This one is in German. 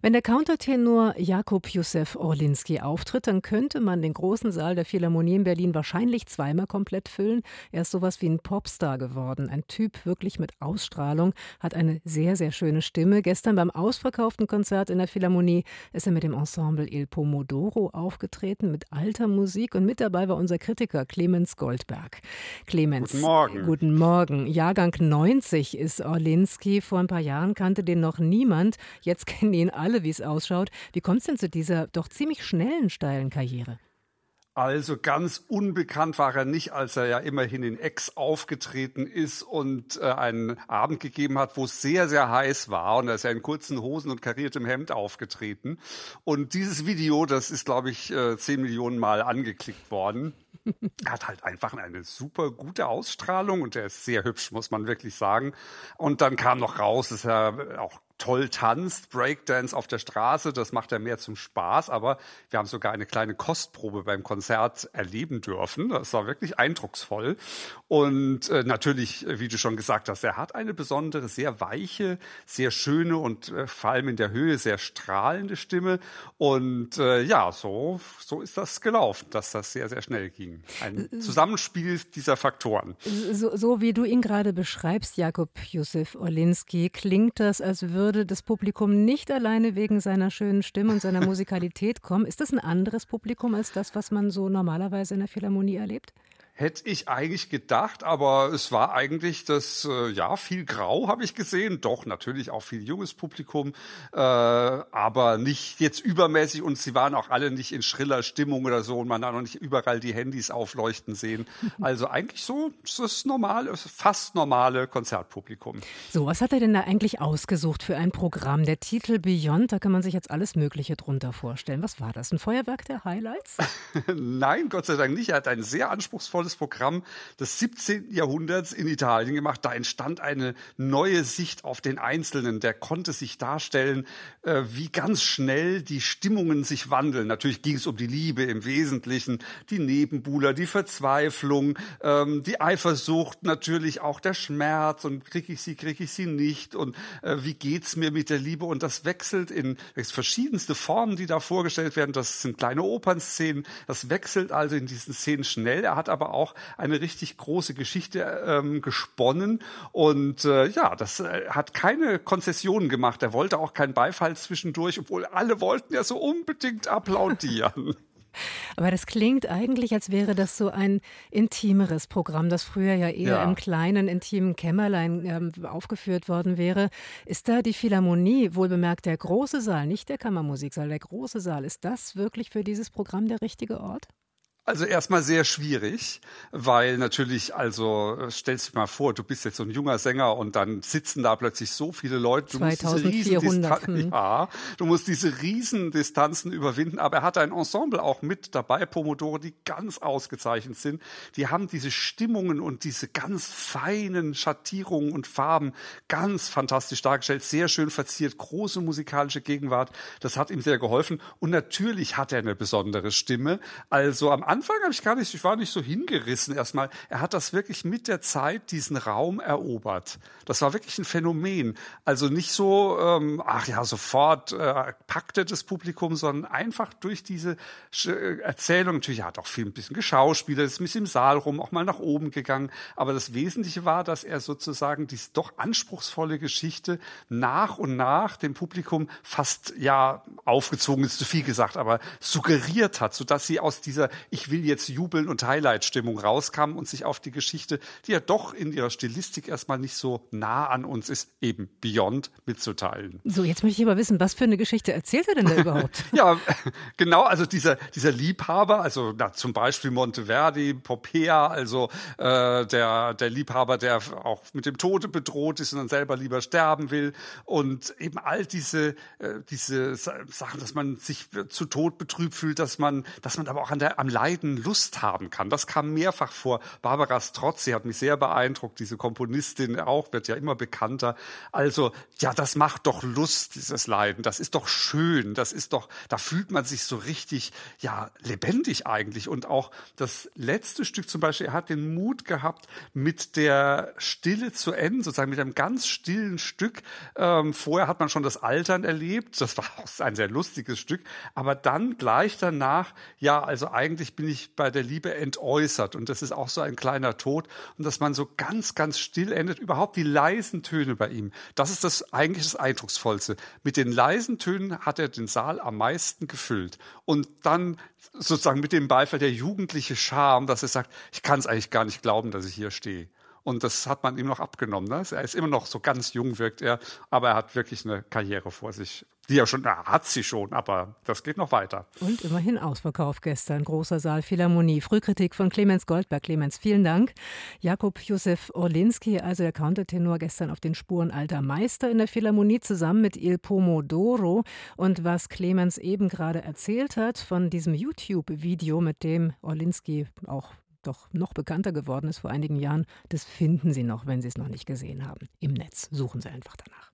Wenn der Countertenor Jakub Józef Orlinski auftritt, dann könnte man den großen Saal der Philharmonie in Berlin wahrscheinlich zweimal komplett füllen. Er ist sowas wie ein Popstar geworden. Ein Typ wirklich mit Ausstrahlung, hat eine sehr, sehr schöne Stimme. Gestern beim ausverkauften Konzert in der Philharmonie ist er mit dem Ensemble Il Pomodoro aufgetreten, mit alter Musik. Und mit dabei war unser Kritiker Clemens Goldberg. Clemens. Guten Morgen. Guten Morgen. Jahrgang 90 ist Orlinski. Vor ein paar Jahren kannte den noch niemand. Jetzt kennen ihn alle alle, wie es ausschaut. Wie kommt es denn zu dieser doch ziemlich schnellen, steilen Karriere? Also ganz unbekannt war er nicht, als er ja immerhin in Ex aufgetreten ist und äh, einen Abend gegeben hat, wo es sehr, sehr heiß war. Und er ist ja in kurzen Hosen und kariertem Hemd aufgetreten. Und dieses Video, das ist, glaube ich, äh, zehn Millionen Mal angeklickt worden. hat halt einfach eine super gute Ausstrahlung und er ist sehr hübsch, muss man wirklich sagen. Und dann kam noch raus, dass er auch toll tanzt, Breakdance auf der Straße, das macht er mehr zum Spaß, aber wir haben sogar eine kleine Kostprobe beim Konzert erleben dürfen. Das war wirklich eindrucksvoll. Und äh, natürlich, wie du schon gesagt hast, er hat eine besondere, sehr weiche, sehr schöne und äh, vor allem in der Höhe sehr strahlende Stimme. Und äh, ja, so, so ist das gelaufen, dass das sehr, sehr schnell ging. Ein Zusammenspiel dieser Faktoren. So, so wie du ihn gerade beschreibst, Jakob Josef Orlinski, klingt das, als würde würde das Publikum nicht alleine wegen seiner schönen Stimme und seiner Musikalität kommen. Ist das ein anderes Publikum als das, was man so normalerweise in der Philharmonie erlebt? Hätte ich eigentlich gedacht, aber es war eigentlich das, äh, ja, viel Grau habe ich gesehen. Doch, natürlich auch viel junges Publikum, äh, aber nicht jetzt übermäßig und sie waren auch alle nicht in schriller Stimmung oder so und man hat noch nicht überall die Handys aufleuchten sehen. Also eigentlich so das normale, fast normale Konzertpublikum. So, was hat er denn da eigentlich ausgesucht für ein Programm? Der Titel Beyond, da kann man sich jetzt alles Mögliche drunter vorstellen. Was war das? Ein Feuerwerk der Highlights? Nein, Gott sei Dank nicht. Er hat ein sehr anspruchsvolles tolles Programm des 17. Jahrhunderts in Italien gemacht. Da entstand eine neue Sicht auf den Einzelnen. Der konnte sich darstellen, äh, wie ganz schnell die Stimmungen sich wandeln. Natürlich ging es um die Liebe im Wesentlichen, die Nebenbuhler, die Verzweiflung, ähm, die Eifersucht, natürlich auch der Schmerz und kriege ich sie, kriege ich sie nicht und äh, wie geht's mir mit der Liebe und das wechselt in verschiedenste Formen, die da vorgestellt werden. Das sind kleine Opernszenen. Das wechselt also in diesen Szenen schnell. Er hat aber auch auch eine richtig große Geschichte ähm, gesponnen. Und äh, ja, das äh, hat keine Konzessionen gemacht. Er wollte auch keinen Beifall zwischendurch, obwohl alle wollten ja so unbedingt applaudieren. Aber das klingt eigentlich, als wäre das so ein intimeres Programm, das früher ja eher ja. im kleinen, intimen Kämmerlein ähm, aufgeführt worden wäre. Ist da die Philharmonie, wohlbemerkt der große Saal, nicht der Kammermusiksaal, der große Saal, ist das wirklich für dieses Programm der richtige Ort? Also erstmal sehr schwierig, weil natürlich, also stellst dir mal vor, du bist jetzt so ein junger Sänger und dann sitzen da plötzlich so viele Leute. Du 2400. Musst ja, du musst diese Riesendistanzen überwinden, aber er hat ein Ensemble auch mit dabei, Pomodoro, die ganz ausgezeichnet sind. Die haben diese Stimmungen und diese ganz feinen Schattierungen und Farben ganz fantastisch dargestellt, sehr schön verziert, große musikalische Gegenwart. Das hat ihm sehr geholfen und natürlich hat er eine besondere Stimme. Also am Anfang Anfang habe ich gar nicht, ich war nicht so hingerissen erstmal. Er hat das wirklich mit der Zeit diesen Raum erobert. Das war wirklich ein Phänomen. Also nicht so, ähm, ach ja, sofort äh, packte das Publikum, sondern einfach durch diese äh, Erzählung. Natürlich, er hat auch viel ein bisschen geschauspielert, ist ein bisschen im Saal rum, auch mal nach oben gegangen. Aber das Wesentliche war, dass er sozusagen diese doch anspruchsvolle Geschichte nach und nach dem Publikum fast, ja, aufgezogen ist zu viel gesagt, aber suggeriert hat, sodass sie aus dieser, ich will jetzt jubeln und Highlight-Stimmung rauskam und sich auf die Geschichte, die ja doch in ihrer Stilistik erstmal nicht so nah an uns ist, eben Beyond mitzuteilen. So, jetzt möchte ich aber wissen, was für eine Geschichte erzählt er denn da überhaupt? ja, genau, also dieser, dieser Liebhaber, also na, zum Beispiel Monteverdi, Popea, also äh, der, der Liebhaber, der auch mit dem Tode bedroht ist und dann selber lieber sterben will und eben all diese, äh, diese Sachen, dass man sich zu Tod betrübt fühlt, dass man, dass man aber auch an der, am Leiden Lust haben kann. Das kam mehrfach vor. Barbara Strozzi hat mich sehr beeindruckt, diese Komponistin auch, wird ja immer bekannter. Also, ja, das macht doch Lust, dieses Leiden. Das ist doch schön. Das ist doch, da fühlt man sich so richtig, ja, lebendig eigentlich. Und auch das letzte Stück zum Beispiel, er hat den Mut gehabt, mit der Stille zu enden, sozusagen mit einem ganz stillen Stück. Ähm, vorher hat man schon das Altern erlebt. Das war auch ein sehr lustiges Stück. Aber dann gleich danach, ja, also eigentlich bin ich bei der Liebe entäußert. Und das ist auch so ein kleiner Tod. Und dass man so ganz, ganz still endet. Überhaupt die leisen Töne bei ihm. Das ist das eigentlich das Eindrucksvollste. Mit den leisen Tönen hat er den Saal am meisten gefüllt. Und dann sozusagen mit dem Beifall der jugendliche Charme, dass er sagt, ich kann es eigentlich gar nicht glauben, dass ich hier stehe. Und das hat man ihm noch abgenommen. Ne? Er ist immer noch so ganz jung, wirkt er, aber er hat wirklich eine Karriere vor sich. Die er schon, er hat sie schon, aber das geht noch weiter. Und immerhin Ausverkauf gestern. Großer Saal Philharmonie. Frühkritik von Clemens Goldberg. Clemens, vielen Dank. Jakob Josef Orlinski, also der Countertenor, gestern auf den Spuren alter Meister in der Philharmonie zusammen mit Il Pomodoro. Und was Clemens eben gerade erzählt hat von diesem YouTube-Video, mit dem Orlinski auch doch noch bekannter geworden ist vor einigen Jahren, das finden Sie noch, wenn Sie es noch nicht gesehen haben. Im Netz suchen Sie einfach danach.